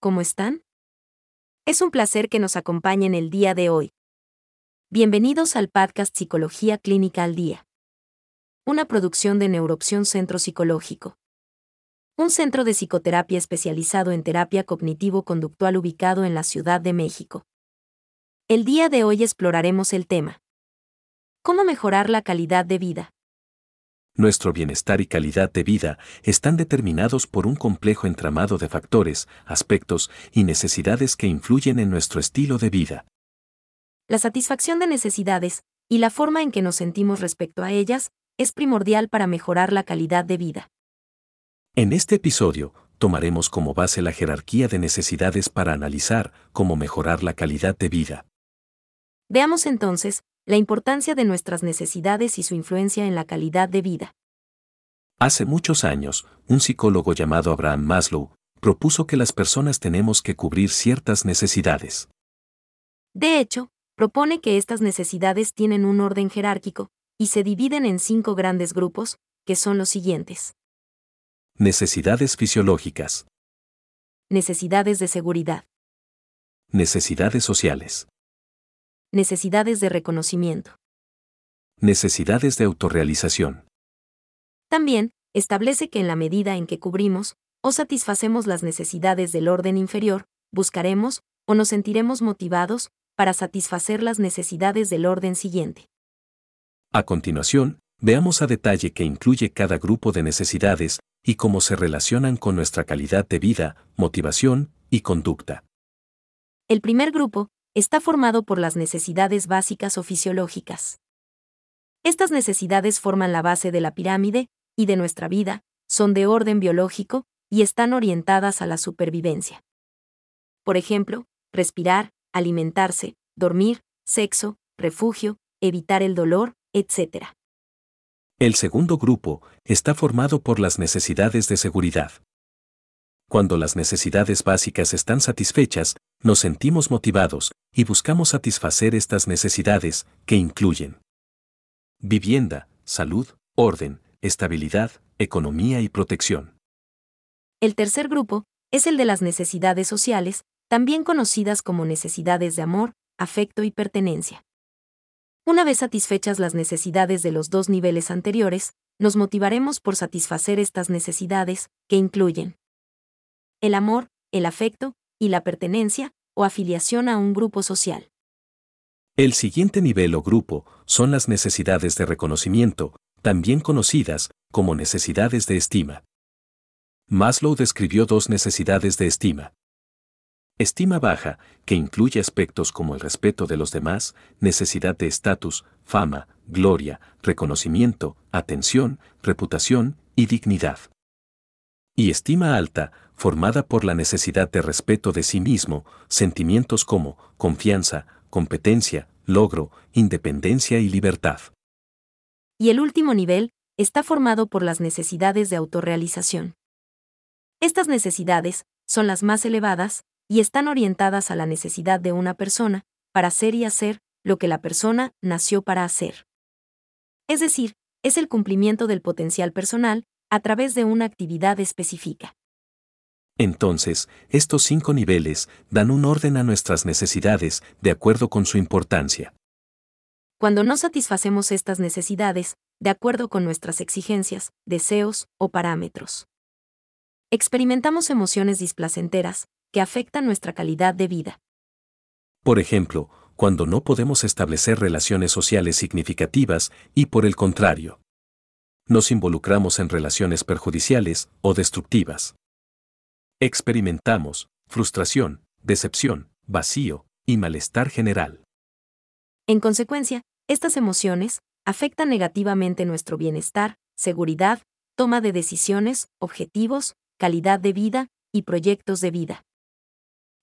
¿cómo están? Es un placer que nos acompañen el día de hoy. Bienvenidos al podcast Psicología Clínica al Día. Una producción de Neuroopción Centro Psicológico. Un centro de psicoterapia especializado en terapia cognitivo-conductual ubicado en la Ciudad de México. El día de hoy exploraremos el tema. ¿Cómo mejorar la calidad de vida? Nuestro bienestar y calidad de vida están determinados por un complejo entramado de factores, aspectos y necesidades que influyen en nuestro estilo de vida. La satisfacción de necesidades y la forma en que nos sentimos respecto a ellas es primordial para mejorar la calidad de vida. En este episodio, tomaremos como base la jerarquía de necesidades para analizar cómo mejorar la calidad de vida. Veamos entonces la importancia de nuestras necesidades y su influencia en la calidad de vida. Hace muchos años, un psicólogo llamado Abraham Maslow propuso que las personas tenemos que cubrir ciertas necesidades. De hecho, propone que estas necesidades tienen un orden jerárquico y se dividen en cinco grandes grupos, que son los siguientes. Necesidades fisiológicas. Necesidades de seguridad. Necesidades sociales. Necesidades de reconocimiento. Necesidades de autorrealización. También, establece que en la medida en que cubrimos o satisfacemos las necesidades del orden inferior, buscaremos o nos sentiremos motivados para satisfacer las necesidades del orden siguiente. A continuación, veamos a detalle qué incluye cada grupo de necesidades y cómo se relacionan con nuestra calidad de vida, motivación y conducta. El primer grupo está formado por las necesidades básicas o fisiológicas. Estas necesidades forman la base de la pirámide y de nuestra vida, son de orden biológico y están orientadas a la supervivencia. Por ejemplo, respirar, alimentarse, dormir, sexo, refugio, evitar el dolor, etc. El segundo grupo está formado por las necesidades de seguridad. Cuando las necesidades básicas están satisfechas, nos sentimos motivados y buscamos satisfacer estas necesidades, que incluyen vivienda, salud, orden, estabilidad, economía y protección. El tercer grupo es el de las necesidades sociales, también conocidas como necesidades de amor, afecto y pertenencia. Una vez satisfechas las necesidades de los dos niveles anteriores, nos motivaremos por satisfacer estas necesidades, que incluyen el amor, el afecto y la pertenencia o afiliación a un grupo social. El siguiente nivel o grupo son las necesidades de reconocimiento, también conocidas como necesidades de estima. Maslow describió dos necesidades de estima. Estima baja, que incluye aspectos como el respeto de los demás, necesidad de estatus, fama, gloria, reconocimiento, atención, reputación y dignidad. Y estima alta, formada por la necesidad de respeto de sí mismo, sentimientos como confianza, competencia, logro, independencia y libertad. Y el último nivel está formado por las necesidades de autorrealización. Estas necesidades son las más elevadas y están orientadas a la necesidad de una persona para ser y hacer lo que la persona nació para hacer. Es decir, es el cumplimiento del potencial personal a través de una actividad específica. Entonces, estos cinco niveles dan un orden a nuestras necesidades de acuerdo con su importancia. Cuando no satisfacemos estas necesidades, de acuerdo con nuestras exigencias, deseos o parámetros, experimentamos emociones displacenteras que afectan nuestra calidad de vida. Por ejemplo, cuando no podemos establecer relaciones sociales significativas y por el contrario, nos involucramos en relaciones perjudiciales o destructivas. Experimentamos frustración, decepción, vacío y malestar general. En consecuencia, estas emociones afectan negativamente nuestro bienestar, seguridad, toma de decisiones, objetivos, calidad de vida y proyectos de vida.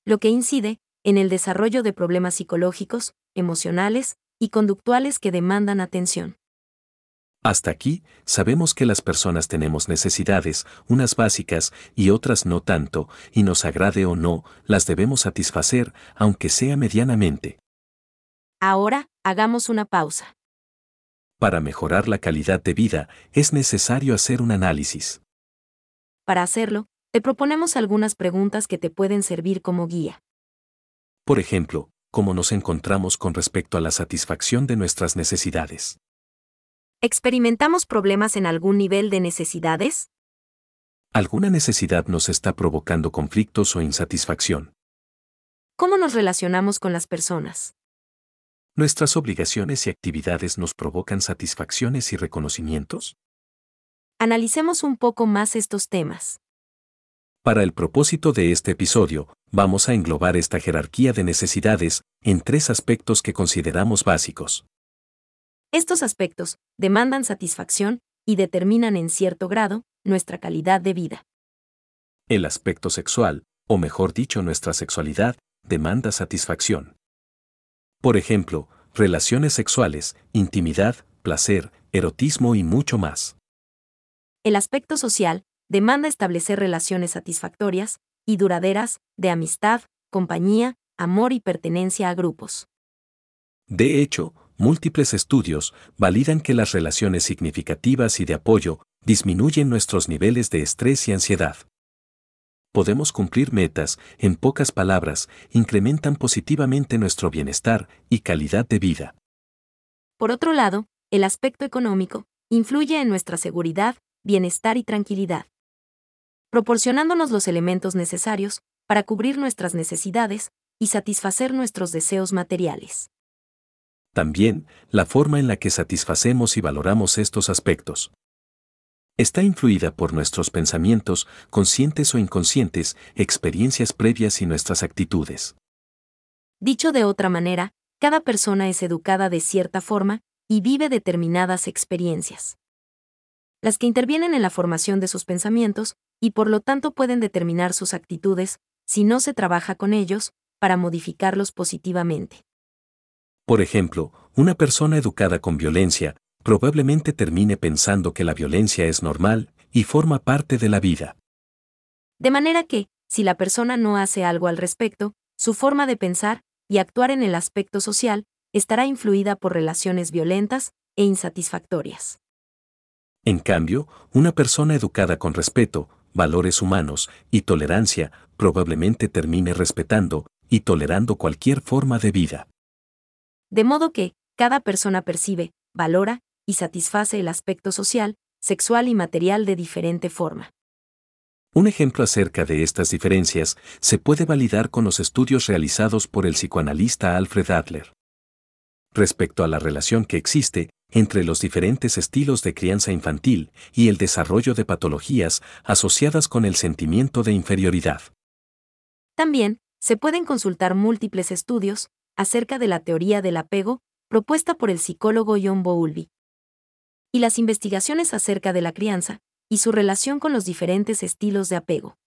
Lo que incide en el desarrollo de problemas psicológicos, emocionales y conductuales que demandan atención. Hasta aquí, sabemos que las personas tenemos necesidades, unas básicas y otras no tanto, y nos agrade o no, las debemos satisfacer, aunque sea medianamente. Ahora, hagamos una pausa. Para mejorar la calidad de vida, es necesario hacer un análisis. Para hacerlo, te proponemos algunas preguntas que te pueden servir como guía. Por ejemplo, ¿cómo nos encontramos con respecto a la satisfacción de nuestras necesidades? ¿Experimentamos problemas en algún nivel de necesidades? ¿Alguna necesidad nos está provocando conflictos o insatisfacción? ¿Cómo nos relacionamos con las personas? ¿Nuestras obligaciones y actividades nos provocan satisfacciones y reconocimientos? Analicemos un poco más estos temas. Para el propósito de este episodio, vamos a englobar esta jerarquía de necesidades en tres aspectos que consideramos básicos. Estos aspectos demandan satisfacción y determinan en cierto grado nuestra calidad de vida. El aspecto sexual, o mejor dicho nuestra sexualidad, demanda satisfacción. Por ejemplo, relaciones sexuales, intimidad, placer, erotismo y mucho más. El aspecto social demanda establecer relaciones satisfactorias y duraderas de amistad, compañía, amor y pertenencia a grupos. De hecho, múltiples estudios validan que las relaciones significativas y de apoyo disminuyen nuestros niveles de estrés y ansiedad podemos cumplir metas, en pocas palabras, incrementan positivamente nuestro bienestar y calidad de vida. Por otro lado, el aspecto económico influye en nuestra seguridad, bienestar y tranquilidad, proporcionándonos los elementos necesarios para cubrir nuestras necesidades y satisfacer nuestros deseos materiales. También, la forma en la que satisfacemos y valoramos estos aspectos está influida por nuestros pensamientos, conscientes o inconscientes, experiencias previas y nuestras actitudes. Dicho de otra manera, cada persona es educada de cierta forma y vive determinadas experiencias. Las que intervienen en la formación de sus pensamientos y por lo tanto pueden determinar sus actitudes si no se trabaja con ellos para modificarlos positivamente. Por ejemplo, una persona educada con violencia probablemente termine pensando que la violencia es normal y forma parte de la vida. De manera que, si la persona no hace algo al respecto, su forma de pensar y actuar en el aspecto social estará influida por relaciones violentas e insatisfactorias. En cambio, una persona educada con respeto, valores humanos y tolerancia probablemente termine respetando y tolerando cualquier forma de vida. De modo que, cada persona percibe, valora y satisface el aspecto social, sexual y material de diferente forma. Un ejemplo acerca de estas diferencias se puede validar con los estudios realizados por el psicoanalista Alfred Adler. Respecto a la relación que existe entre los diferentes estilos de crianza infantil y el desarrollo de patologías asociadas con el sentimiento de inferioridad. También, se pueden consultar múltiples estudios acerca de la teoría del apego propuesta por el psicólogo John Bowlby, y las investigaciones acerca de la crianza y su relación con los diferentes estilos de apego.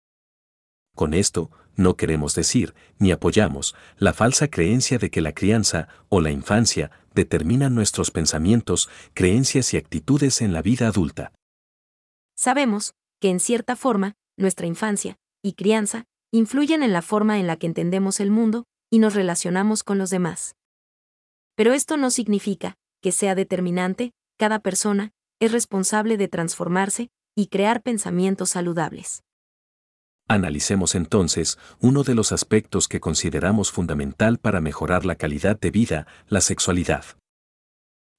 Con esto, no queremos decir, ni apoyamos, la falsa creencia de que la crianza o la infancia determinan nuestros pensamientos, creencias y actitudes en la vida adulta. Sabemos que, en cierta forma, nuestra infancia y crianza influyen en la forma en la que entendemos el mundo y nos relacionamos con los demás. Pero esto no significa que sea determinante cada persona es responsable de transformarse y crear pensamientos saludables. Analicemos entonces uno de los aspectos que consideramos fundamental para mejorar la calidad de vida, la sexualidad.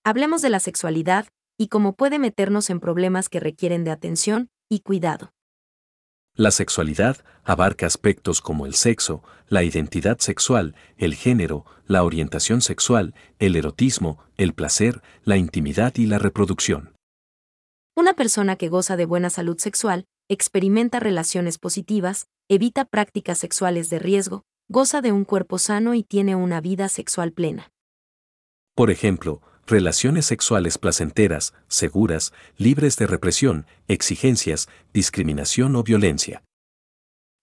Hablemos de la sexualidad y cómo puede meternos en problemas que requieren de atención y cuidado. La sexualidad abarca aspectos como el sexo, la identidad sexual, el género, la orientación sexual, el erotismo, el placer, la intimidad y la reproducción. Una persona que goza de buena salud sexual, experimenta relaciones positivas, evita prácticas sexuales de riesgo, goza de un cuerpo sano y tiene una vida sexual plena. Por ejemplo, relaciones sexuales placenteras, seguras, libres de represión, exigencias, discriminación o violencia.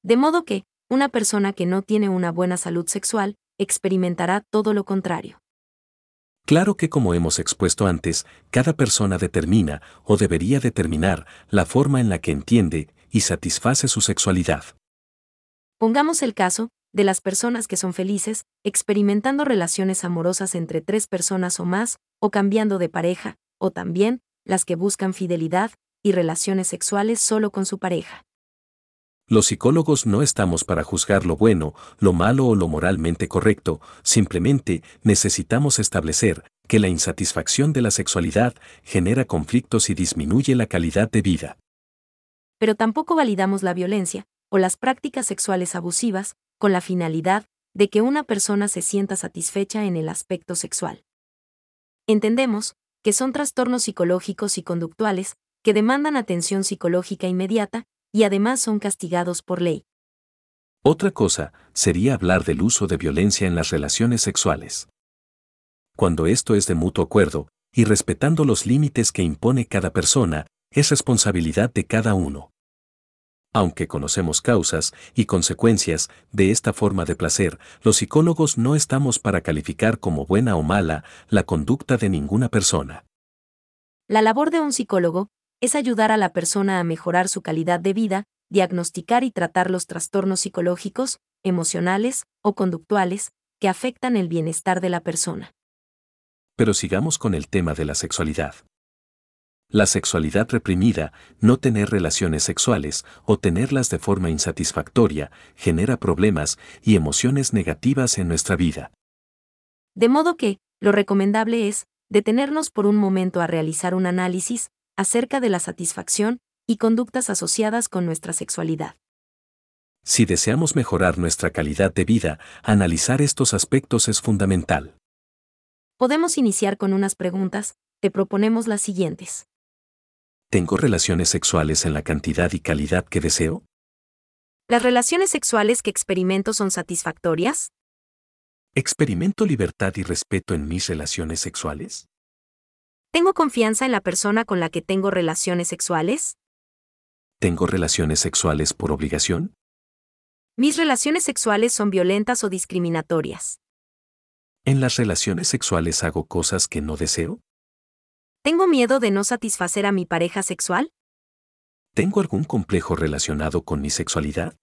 De modo que, una persona que no tiene una buena salud sexual, experimentará todo lo contrario. Claro que como hemos expuesto antes, cada persona determina o debería determinar la forma en la que entiende y satisface su sexualidad. Pongamos el caso de las personas que son felices, experimentando relaciones amorosas entre tres personas o más, o cambiando de pareja, o también las que buscan fidelidad y relaciones sexuales solo con su pareja. Los psicólogos no estamos para juzgar lo bueno, lo malo o lo moralmente correcto, simplemente necesitamos establecer que la insatisfacción de la sexualidad genera conflictos y disminuye la calidad de vida. Pero tampoco validamos la violencia o las prácticas sexuales abusivas con la finalidad de que una persona se sienta satisfecha en el aspecto sexual. Entendemos que son trastornos psicológicos y conductuales que demandan atención psicológica inmediata y además son castigados por ley. Otra cosa sería hablar del uso de violencia en las relaciones sexuales. Cuando esto es de mutuo acuerdo, y respetando los límites que impone cada persona, es responsabilidad de cada uno. Aunque conocemos causas y consecuencias de esta forma de placer, los psicólogos no estamos para calificar como buena o mala la conducta de ninguna persona. La labor de un psicólogo es ayudar a la persona a mejorar su calidad de vida, diagnosticar y tratar los trastornos psicológicos, emocionales o conductuales que afectan el bienestar de la persona. Pero sigamos con el tema de la sexualidad. La sexualidad reprimida, no tener relaciones sexuales o tenerlas de forma insatisfactoria, genera problemas y emociones negativas en nuestra vida. De modo que, lo recomendable es, detenernos por un momento a realizar un análisis, acerca de la satisfacción y conductas asociadas con nuestra sexualidad. Si deseamos mejorar nuestra calidad de vida, analizar estos aspectos es fundamental. Podemos iniciar con unas preguntas, te proponemos las siguientes. ¿Tengo relaciones sexuales en la cantidad y calidad que deseo? ¿Las relaciones sexuales que experimento son satisfactorias? ¿Experimento libertad y respeto en mis relaciones sexuales? ¿Tengo confianza en la persona con la que tengo relaciones sexuales? ¿Tengo relaciones sexuales por obligación? Mis relaciones sexuales son violentas o discriminatorias. ¿En las relaciones sexuales hago cosas que no deseo? ¿Tengo miedo de no satisfacer a mi pareja sexual? ¿Tengo algún complejo relacionado con mi sexualidad?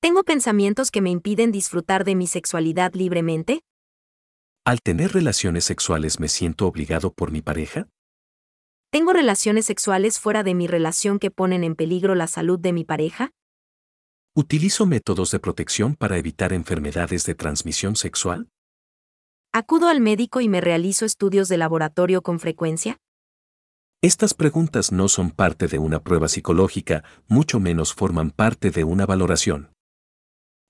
¿Tengo pensamientos que me impiden disfrutar de mi sexualidad libremente? ¿Al tener relaciones sexuales me siento obligado por mi pareja? ¿Tengo relaciones sexuales fuera de mi relación que ponen en peligro la salud de mi pareja? ¿Utilizo métodos de protección para evitar enfermedades de transmisión sexual? ¿Acudo al médico y me realizo estudios de laboratorio con frecuencia? Estas preguntas no son parte de una prueba psicológica, mucho menos forman parte de una valoración.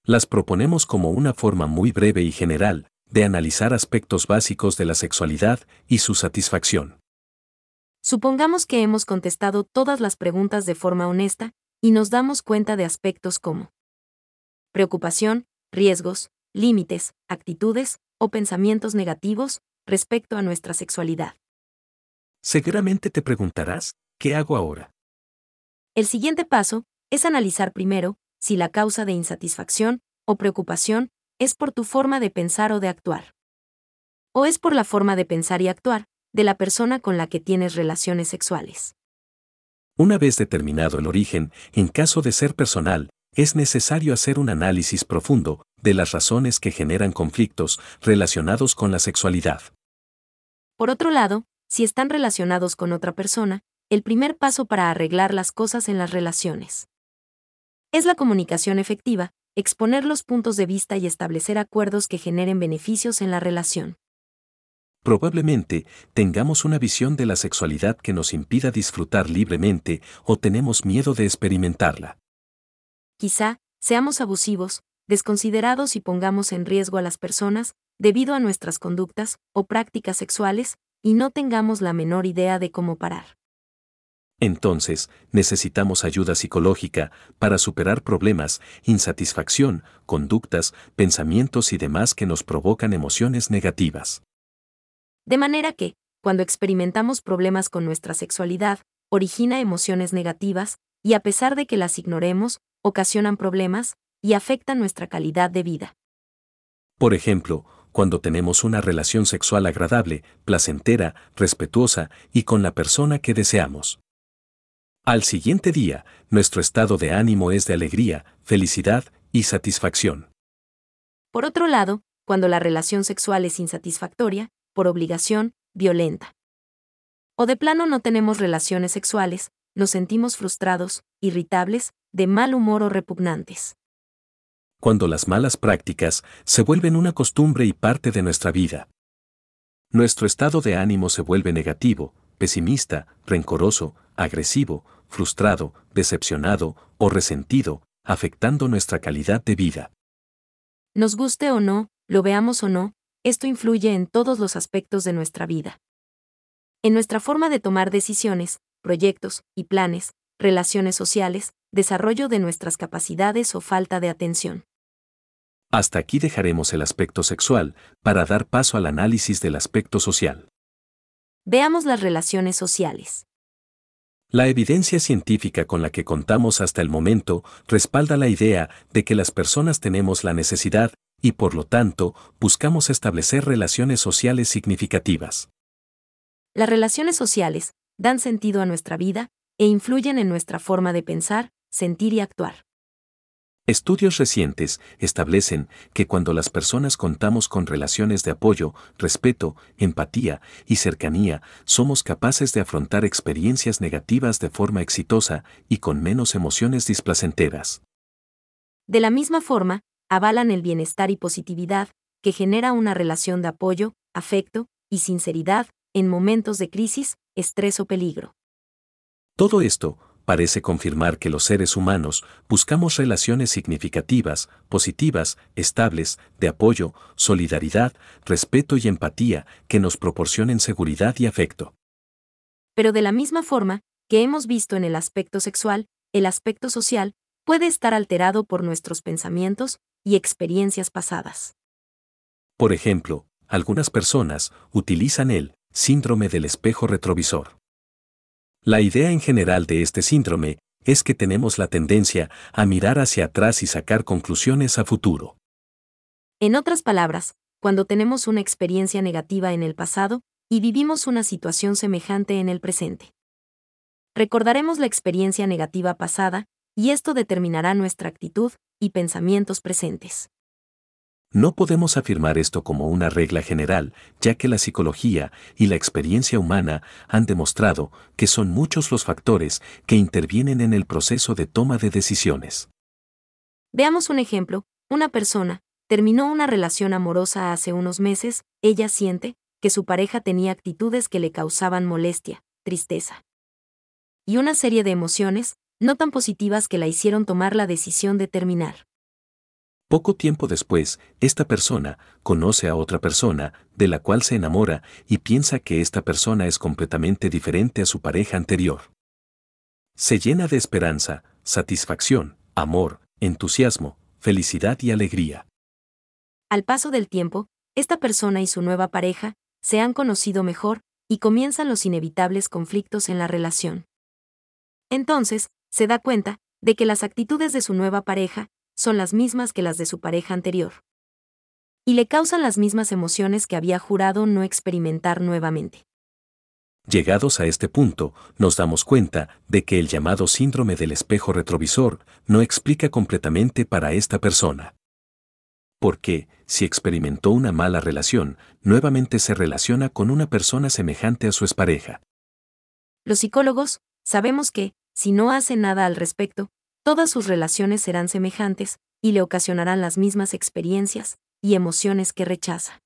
Las proponemos como una forma muy breve y general, de analizar aspectos básicos de la sexualidad y su satisfacción. Supongamos que hemos contestado todas las preguntas de forma honesta y nos damos cuenta de aspectos como preocupación, riesgos, límites, actitudes o pensamientos negativos respecto a nuestra sexualidad. Seguramente te preguntarás, ¿qué hago ahora? El siguiente paso es analizar primero si la causa de insatisfacción o preocupación es por tu forma de pensar o de actuar. O es por la forma de pensar y actuar de la persona con la que tienes relaciones sexuales. Una vez determinado el origen, en caso de ser personal, es necesario hacer un análisis profundo de las razones que generan conflictos relacionados con la sexualidad. Por otro lado, si están relacionados con otra persona, el primer paso para arreglar las cosas en las relaciones es la comunicación efectiva, exponer los puntos de vista y establecer acuerdos que generen beneficios en la relación. Probablemente tengamos una visión de la sexualidad que nos impida disfrutar libremente o tenemos miedo de experimentarla. Quizá seamos abusivos, desconsiderados y pongamos en riesgo a las personas debido a nuestras conductas o prácticas sexuales y no tengamos la menor idea de cómo parar. Entonces, necesitamos ayuda psicológica para superar problemas, insatisfacción, conductas, pensamientos y demás que nos provocan emociones negativas. De manera que, cuando experimentamos problemas con nuestra sexualidad, origina emociones negativas, y a pesar de que las ignoremos, ocasionan problemas y afectan nuestra calidad de vida. Por ejemplo, cuando tenemos una relación sexual agradable, placentera, respetuosa y con la persona que deseamos. Al siguiente día, nuestro estado de ánimo es de alegría, felicidad y satisfacción. Por otro lado, cuando la relación sexual es insatisfactoria, por obligación, violenta. O de plano no tenemos relaciones sexuales, nos sentimos frustrados, irritables, de mal humor o repugnantes. Cuando las malas prácticas se vuelven una costumbre y parte de nuestra vida. Nuestro estado de ánimo se vuelve negativo, pesimista, rencoroso, agresivo, frustrado, decepcionado o resentido, afectando nuestra calidad de vida. Nos guste o no, lo veamos o no, esto influye en todos los aspectos de nuestra vida. En nuestra forma de tomar decisiones, proyectos y planes, relaciones sociales, desarrollo de nuestras capacidades o falta de atención. Hasta aquí dejaremos el aspecto sexual para dar paso al análisis del aspecto social. Veamos las relaciones sociales. La evidencia científica con la que contamos hasta el momento respalda la idea de que las personas tenemos la necesidad y por lo tanto buscamos establecer relaciones sociales significativas. Las relaciones sociales dan sentido a nuestra vida e influyen en nuestra forma de pensar, sentir y actuar. Estudios recientes establecen que cuando las personas contamos con relaciones de apoyo, respeto, empatía y cercanía, somos capaces de afrontar experiencias negativas de forma exitosa y con menos emociones displacenteras. De la misma forma, avalan el bienestar y positividad, que genera una relación de apoyo, afecto y sinceridad en momentos de crisis, estrés o peligro. Todo esto parece confirmar que los seres humanos buscamos relaciones significativas, positivas, estables, de apoyo, solidaridad, respeto y empatía que nos proporcionen seguridad y afecto. Pero de la misma forma que hemos visto en el aspecto sexual, el aspecto social puede estar alterado por nuestros pensamientos y experiencias pasadas. Por ejemplo, algunas personas utilizan el síndrome del espejo retrovisor. La idea en general de este síndrome es que tenemos la tendencia a mirar hacia atrás y sacar conclusiones a futuro. En otras palabras, cuando tenemos una experiencia negativa en el pasado y vivimos una situación semejante en el presente. Recordaremos la experiencia negativa pasada, y esto determinará nuestra actitud y pensamientos presentes. No podemos afirmar esto como una regla general, ya que la psicología y la experiencia humana han demostrado que son muchos los factores que intervienen en el proceso de toma de decisiones. Veamos un ejemplo. Una persona terminó una relación amorosa hace unos meses, ella siente que su pareja tenía actitudes que le causaban molestia, tristeza y una serie de emociones, no tan positivas que la hicieron tomar la decisión de terminar. Poco tiempo después, esta persona conoce a otra persona, de la cual se enamora y piensa que esta persona es completamente diferente a su pareja anterior. Se llena de esperanza, satisfacción, amor, entusiasmo, felicidad y alegría. Al paso del tiempo, esta persona y su nueva pareja se han conocido mejor y comienzan los inevitables conflictos en la relación. Entonces, se da cuenta de que las actitudes de su nueva pareja son las mismas que las de su pareja anterior. Y le causan las mismas emociones que había jurado no experimentar nuevamente. Llegados a este punto, nos damos cuenta de que el llamado síndrome del espejo retrovisor no explica completamente para esta persona. Porque, si experimentó una mala relación, nuevamente se relaciona con una persona semejante a su expareja. Los psicólogos sabemos que, si no hace nada al respecto, todas sus relaciones serán semejantes, y le ocasionarán las mismas experiencias y emociones que rechaza.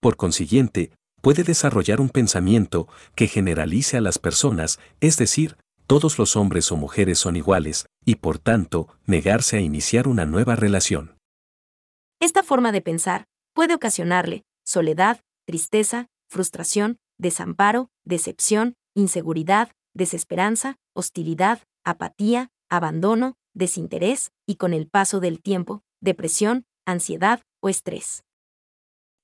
Por consiguiente, puede desarrollar un pensamiento que generalice a las personas, es decir, todos los hombres o mujeres son iguales, y por tanto, negarse a iniciar una nueva relación. Esta forma de pensar puede ocasionarle soledad, tristeza, frustración, desamparo, decepción, inseguridad, desesperanza, hostilidad, apatía, abandono, desinterés y con el paso del tiempo, depresión, ansiedad o estrés.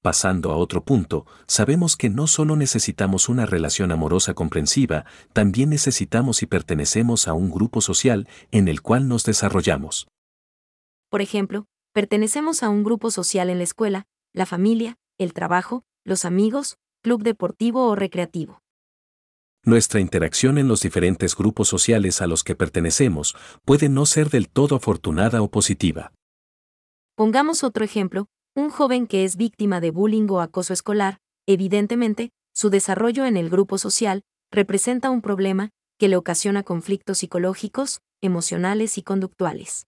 Pasando a otro punto, sabemos que no solo necesitamos una relación amorosa comprensiva, también necesitamos y pertenecemos a un grupo social en el cual nos desarrollamos. Por ejemplo, pertenecemos a un grupo social en la escuela, la familia, el trabajo, los amigos, club deportivo o recreativo. Nuestra interacción en los diferentes grupos sociales a los que pertenecemos puede no ser del todo afortunada o positiva. Pongamos otro ejemplo, un joven que es víctima de bullying o acoso escolar, evidentemente, su desarrollo en el grupo social representa un problema que le ocasiona conflictos psicológicos, emocionales y conductuales.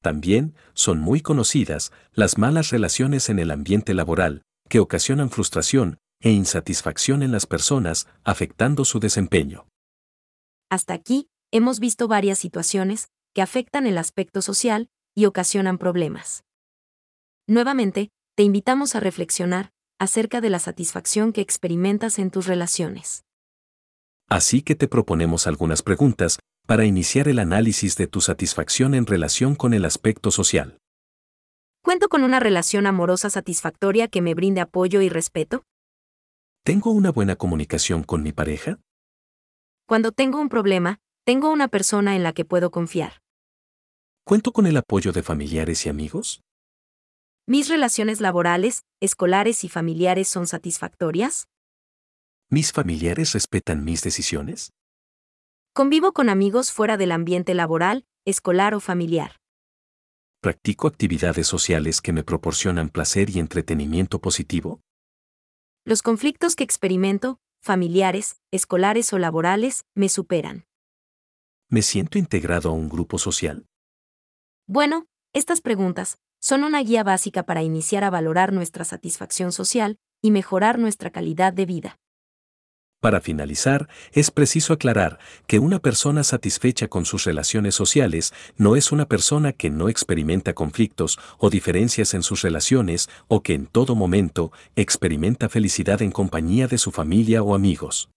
También son muy conocidas las malas relaciones en el ambiente laboral, que ocasionan frustración e insatisfacción en las personas, afectando su desempeño. Hasta aquí, hemos visto varias situaciones que afectan el aspecto social y ocasionan problemas. Nuevamente, te invitamos a reflexionar acerca de la satisfacción que experimentas en tus relaciones. Así que te proponemos algunas preguntas para iniciar el análisis de tu satisfacción en relación con el aspecto social. ¿Cuento con una relación amorosa satisfactoria que me brinde apoyo y respeto? ¿Tengo una buena comunicación con mi pareja? Cuando tengo un problema, tengo una persona en la que puedo confiar. ¿Cuento con el apoyo de familiares y amigos? ¿Mis relaciones laborales, escolares y familiares son satisfactorias? ¿Mis familiares respetan mis decisiones? Convivo con amigos fuera del ambiente laboral, escolar o familiar. ¿Practico actividades sociales que me proporcionan placer y entretenimiento positivo? Los conflictos que experimento, familiares, escolares o laborales, me superan. ¿Me siento integrado a un grupo social? Bueno, estas preguntas son una guía básica para iniciar a valorar nuestra satisfacción social y mejorar nuestra calidad de vida. Para finalizar, es preciso aclarar que una persona satisfecha con sus relaciones sociales no es una persona que no experimenta conflictos o diferencias en sus relaciones o que en todo momento experimenta felicidad en compañía de su familia o amigos.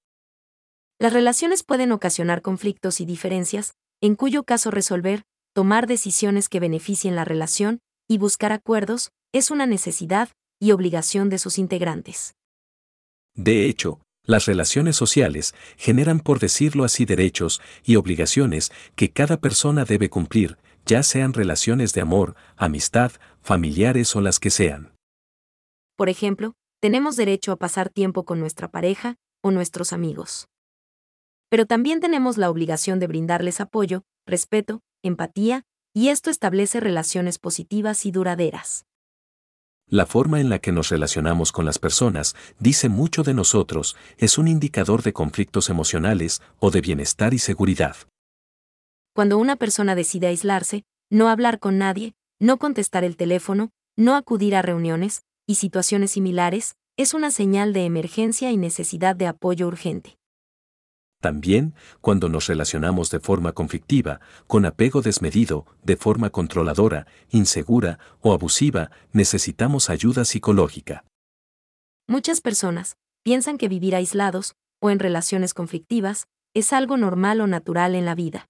Las relaciones pueden ocasionar conflictos y diferencias, en cuyo caso resolver, tomar decisiones que beneficien la relación y buscar acuerdos es una necesidad y obligación de sus integrantes. De hecho, las relaciones sociales generan, por decirlo así, derechos y obligaciones que cada persona debe cumplir, ya sean relaciones de amor, amistad, familiares o las que sean. Por ejemplo, tenemos derecho a pasar tiempo con nuestra pareja o nuestros amigos. Pero también tenemos la obligación de brindarles apoyo, respeto, empatía, y esto establece relaciones positivas y duraderas. La forma en la que nos relacionamos con las personas dice mucho de nosotros, es un indicador de conflictos emocionales o de bienestar y seguridad. Cuando una persona decide aislarse, no hablar con nadie, no contestar el teléfono, no acudir a reuniones y situaciones similares, es una señal de emergencia y necesidad de apoyo urgente. También, cuando nos relacionamos de forma conflictiva, con apego desmedido, de forma controladora, insegura o abusiva, necesitamos ayuda psicológica. Muchas personas piensan que vivir aislados o en relaciones conflictivas es algo normal o natural en la vida.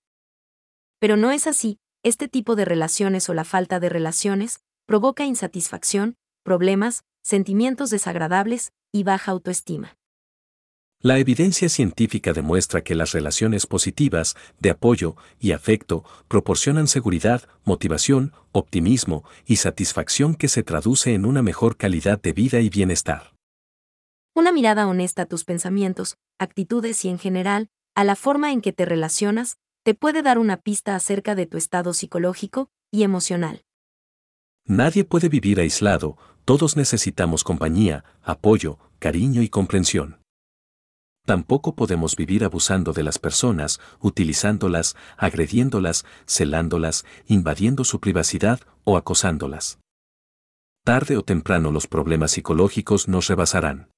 Pero no es así, este tipo de relaciones o la falta de relaciones provoca insatisfacción, problemas, sentimientos desagradables y baja autoestima. La evidencia científica demuestra que las relaciones positivas, de apoyo y afecto, proporcionan seguridad, motivación, optimismo y satisfacción que se traduce en una mejor calidad de vida y bienestar. Una mirada honesta a tus pensamientos, actitudes y en general, a la forma en que te relacionas, te puede dar una pista acerca de tu estado psicológico y emocional. Nadie puede vivir aislado, todos necesitamos compañía, apoyo, cariño y comprensión. Tampoco podemos vivir abusando de las personas, utilizándolas, agrediéndolas, celándolas, invadiendo su privacidad o acosándolas. Tarde o temprano los problemas psicológicos nos rebasarán.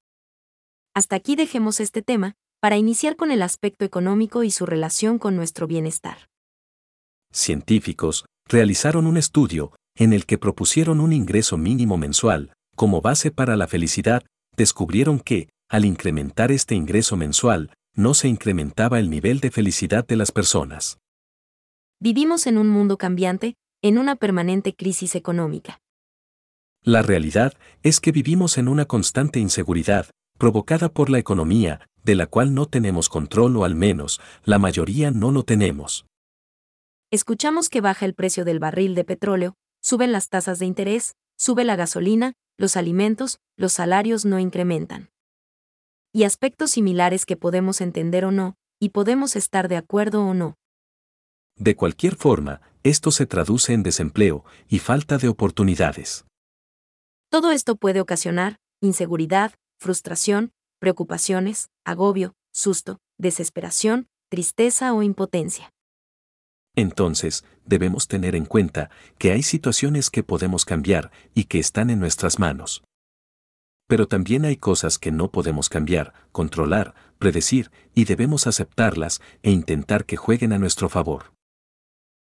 Hasta aquí dejemos este tema, para iniciar con el aspecto económico y su relación con nuestro bienestar. Científicos realizaron un estudio en el que propusieron un ingreso mínimo mensual como base para la felicidad, descubrieron que, al incrementar este ingreso mensual, no se incrementaba el nivel de felicidad de las personas. Vivimos en un mundo cambiante, en una permanente crisis económica. La realidad es que vivimos en una constante inseguridad, provocada por la economía, de la cual no tenemos control o al menos, la mayoría no lo tenemos. Escuchamos que baja el precio del barril de petróleo, suben las tasas de interés, sube la gasolina, los alimentos, los salarios no incrementan y aspectos similares que podemos entender o no, y podemos estar de acuerdo o no. De cualquier forma, esto se traduce en desempleo y falta de oportunidades. Todo esto puede ocasionar inseguridad, frustración, preocupaciones, agobio, susto, desesperación, tristeza o impotencia. Entonces, debemos tener en cuenta que hay situaciones que podemos cambiar y que están en nuestras manos. Pero también hay cosas que no podemos cambiar, controlar, predecir, y debemos aceptarlas e intentar que jueguen a nuestro favor.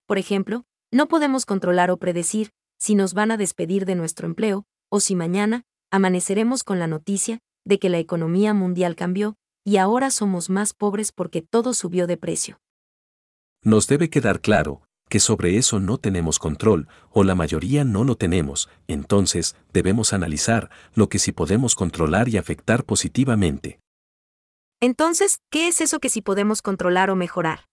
Por ejemplo, no podemos controlar o predecir si nos van a despedir de nuestro empleo, o si mañana amaneceremos con la noticia de que la economía mundial cambió y ahora somos más pobres porque todo subió de precio. Nos debe quedar claro que sobre eso no tenemos control, o la mayoría no lo tenemos, entonces debemos analizar lo que sí podemos controlar y afectar positivamente. Entonces, ¿qué es eso que sí podemos controlar o mejorar?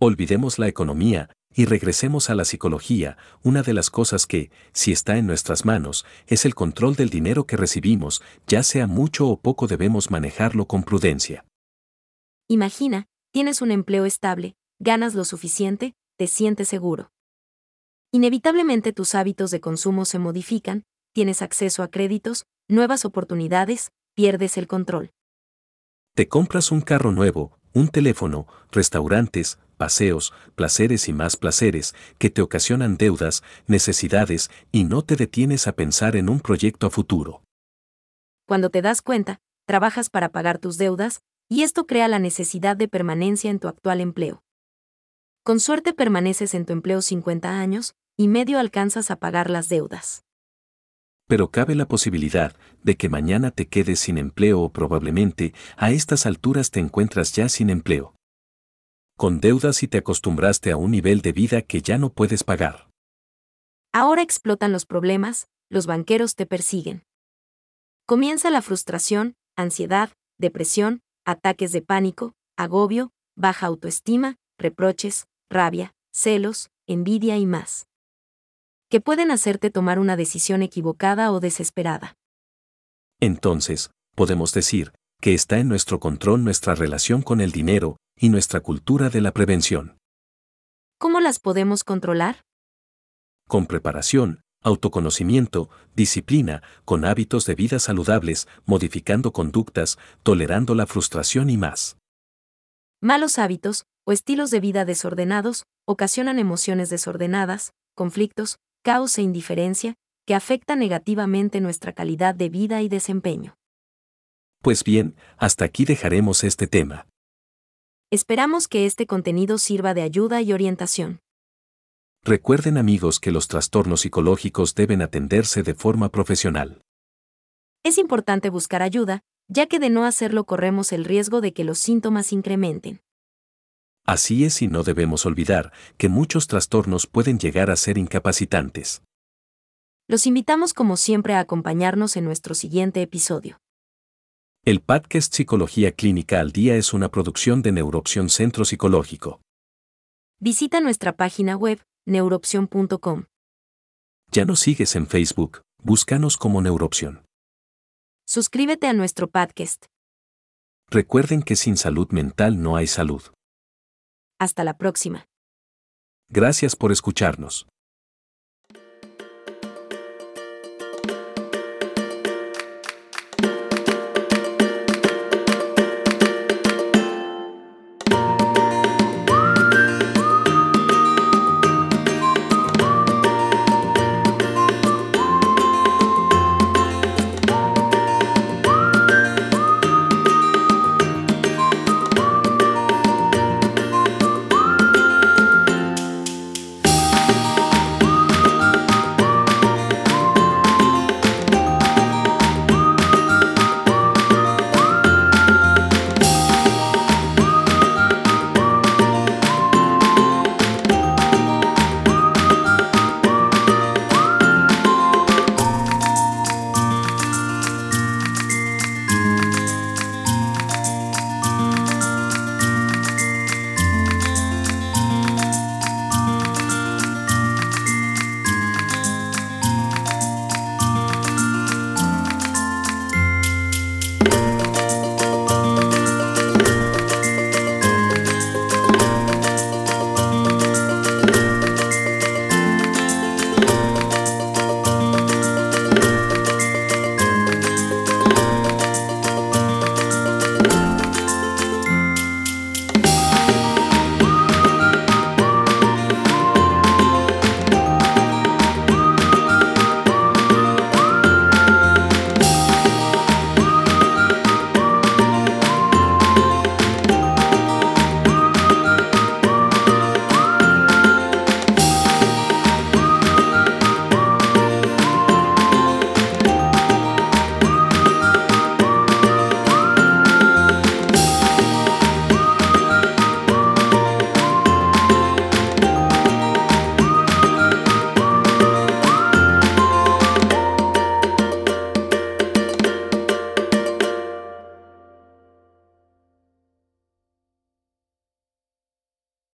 Olvidemos la economía y regresemos a la psicología, una de las cosas que, si está en nuestras manos, es el control del dinero que recibimos, ya sea mucho o poco debemos manejarlo con prudencia. Imagina, tienes un empleo estable, ganas lo suficiente, te sientes seguro. Inevitablemente tus hábitos de consumo se modifican, tienes acceso a créditos, nuevas oportunidades, pierdes el control. Te compras un carro nuevo, un teléfono, restaurantes, paseos, placeres y más placeres, que te ocasionan deudas, necesidades, y no te detienes a pensar en un proyecto a futuro. Cuando te das cuenta, trabajas para pagar tus deudas, y esto crea la necesidad de permanencia en tu actual empleo. Con suerte permaneces en tu empleo 50 años, y medio alcanzas a pagar las deudas. Pero cabe la posibilidad de que mañana te quedes sin empleo o probablemente a estas alturas te encuentras ya sin empleo. Con deudas y te acostumbraste a un nivel de vida que ya no puedes pagar. Ahora explotan los problemas, los banqueros te persiguen. Comienza la frustración, ansiedad, depresión, ataques de pánico, agobio, baja autoestima, reproches, rabia, celos, envidia y más. Que pueden hacerte tomar una decisión equivocada o desesperada. Entonces, podemos decir que está en nuestro control nuestra relación con el dinero y nuestra cultura de la prevención. ¿Cómo las podemos controlar? Con preparación, autoconocimiento, disciplina, con hábitos de vida saludables, modificando conductas, tolerando la frustración y más. Malos hábitos, o estilos de vida desordenados, ocasionan emociones desordenadas, conflictos, caos e indiferencia, que afectan negativamente nuestra calidad de vida y desempeño. Pues bien, hasta aquí dejaremos este tema. Esperamos que este contenido sirva de ayuda y orientación. Recuerden amigos que los trastornos psicológicos deben atenderse de forma profesional. Es importante buscar ayuda, ya que de no hacerlo corremos el riesgo de que los síntomas incrementen. Así es y no debemos olvidar que muchos trastornos pueden llegar a ser incapacitantes. Los invitamos como siempre a acompañarnos en nuestro siguiente episodio. El podcast Psicología Clínica al Día es una producción de Neuroopción Centro Psicológico. Visita nuestra página web, neuroopción.com. Ya nos sigues en Facebook, búscanos como Neuroopción. Suscríbete a nuestro podcast. Recuerden que sin salud mental no hay salud. Hasta la próxima. Gracias por escucharnos.